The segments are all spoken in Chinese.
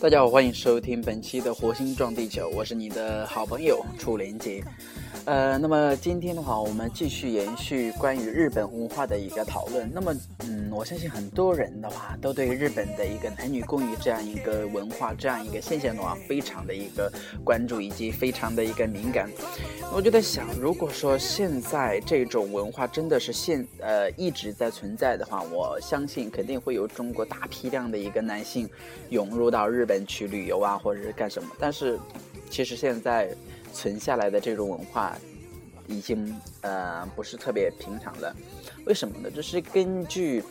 大家好，欢迎收听本期的《火星撞地球》，我是你的好朋友楚连杰。呃，那么今天的话，我们继续延续关于日本文化的一个讨论。那么，嗯，我相信很多人的话，都对日本的一个男女共浴这样一个文化、这样一个现象的话，非常的一个关注，以及非常的一个敏感。我就在想，如果说现在这种文化真的是现呃一直在存在的话，我相信肯定会有中国大批量的一个男性涌入到日本去旅游啊，或者是干什么。但是，其实现在。存下来的这种文化，已经呃不是特别平常了。为什么呢？这是根据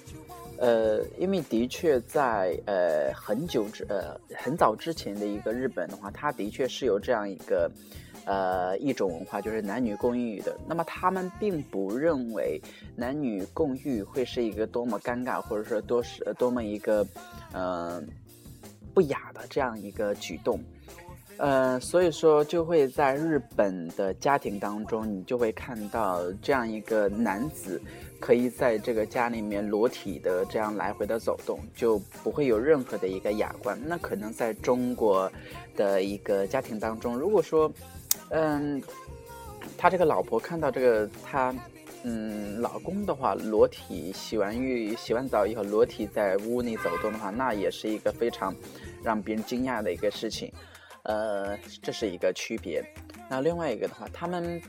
呃，因为的确在呃很久之呃很早之前的一个日本的话，它的确是有这样一个呃一种文化，就是男女共浴的。那么他们并不认为男女共浴会是一个多么尴尬，或者说多是多么一个呃不雅的这样一个举动。呃，所以说就会在日本的家庭当中，你就会看到这样一个男子可以在这个家里面裸体的这样来回的走动，就不会有任何的一个雅观。那可能在中国的一个家庭当中，如果说，嗯，他这个老婆看到这个他，嗯，老公的话裸体洗完浴、洗完澡以后裸体在屋内走动的话，那也是一个非常让别人惊讶的一个事情。呃，这是一个区别。那另外一个的话，他们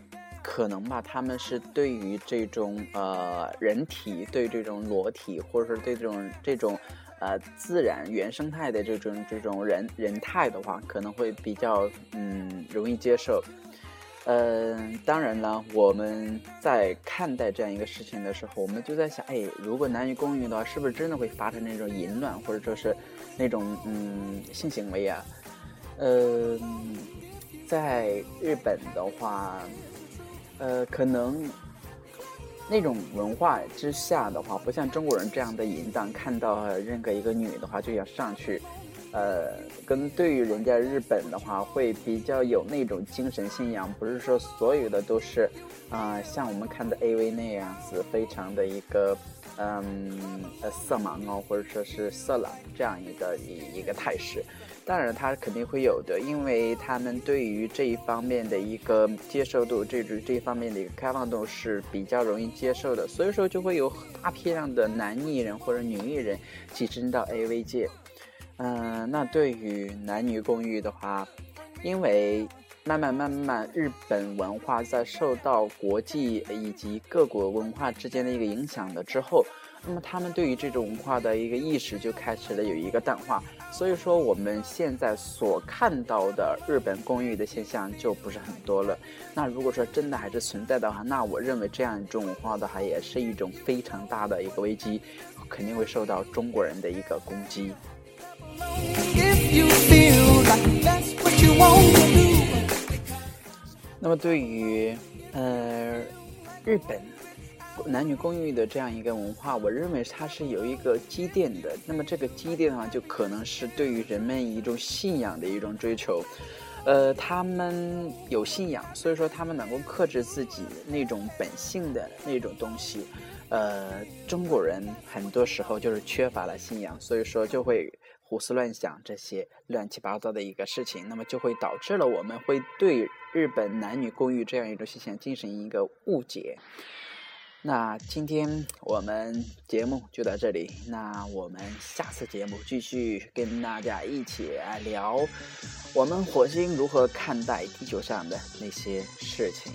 可能吧，他们是对于这种呃人体对这种裸体，或者说对这种这种呃自然原生态的这种这种人人态的话，可能会比较嗯容易接受。嗯，当然了，我们在看待这样一个事情的时候，我们就在想，哎，如果男女共浴的话，是不是真的会发生那种淫乱，或者说是那种嗯性行为啊？呃，在日本的话，呃，可能那种文化之下的话，不像中国人这样的淫荡，看到任何一个女的话就要上去，呃，跟对于人家日本的话，会比较有那种精神信仰，不是说所有的都是啊，像我们看的 AV 那样子，非常的一个嗯呃色盲哦，或者说是色狼这样一个一一个态势。当然，他肯定会有的，因为他们对于这一方面的一个接受度，这这这方面的一个开放度是比较容易接受的，所以说就会有大批量的男艺人或者女艺人跻身到 AV 界。嗯，那对于男女共浴的话，因为慢慢慢慢，日本文化在受到国际以及各国文化之间的一个影响了之后。那么他们对于这种文化的一个意识就开始了有一个淡化，所以说我们现在所看到的日本公寓的现象就不是很多了。那如果说真的还是存在的话，那我认为这样一种文化的话也是一种非常大的一个危机，肯定会受到中国人的一个攻击。那么对于呃日本。男女共浴的这样一个文化，我认为它是有一个积淀的。那么这个积淀的话，就可能是对于人们一种信仰的一种追求。呃，他们有信仰，所以说他们能够克制自己那种本性的那种东西。呃，中国人很多时候就是缺乏了信仰，所以说就会胡思乱想这些乱七八糟的一个事情，那么就会导致了我们会对日本男女公寓这样一种现象进行一个误解。那今天我们节目就到这里，那我们下次节目继续跟大家一起来聊，我们火星如何看待地球上的那些事情。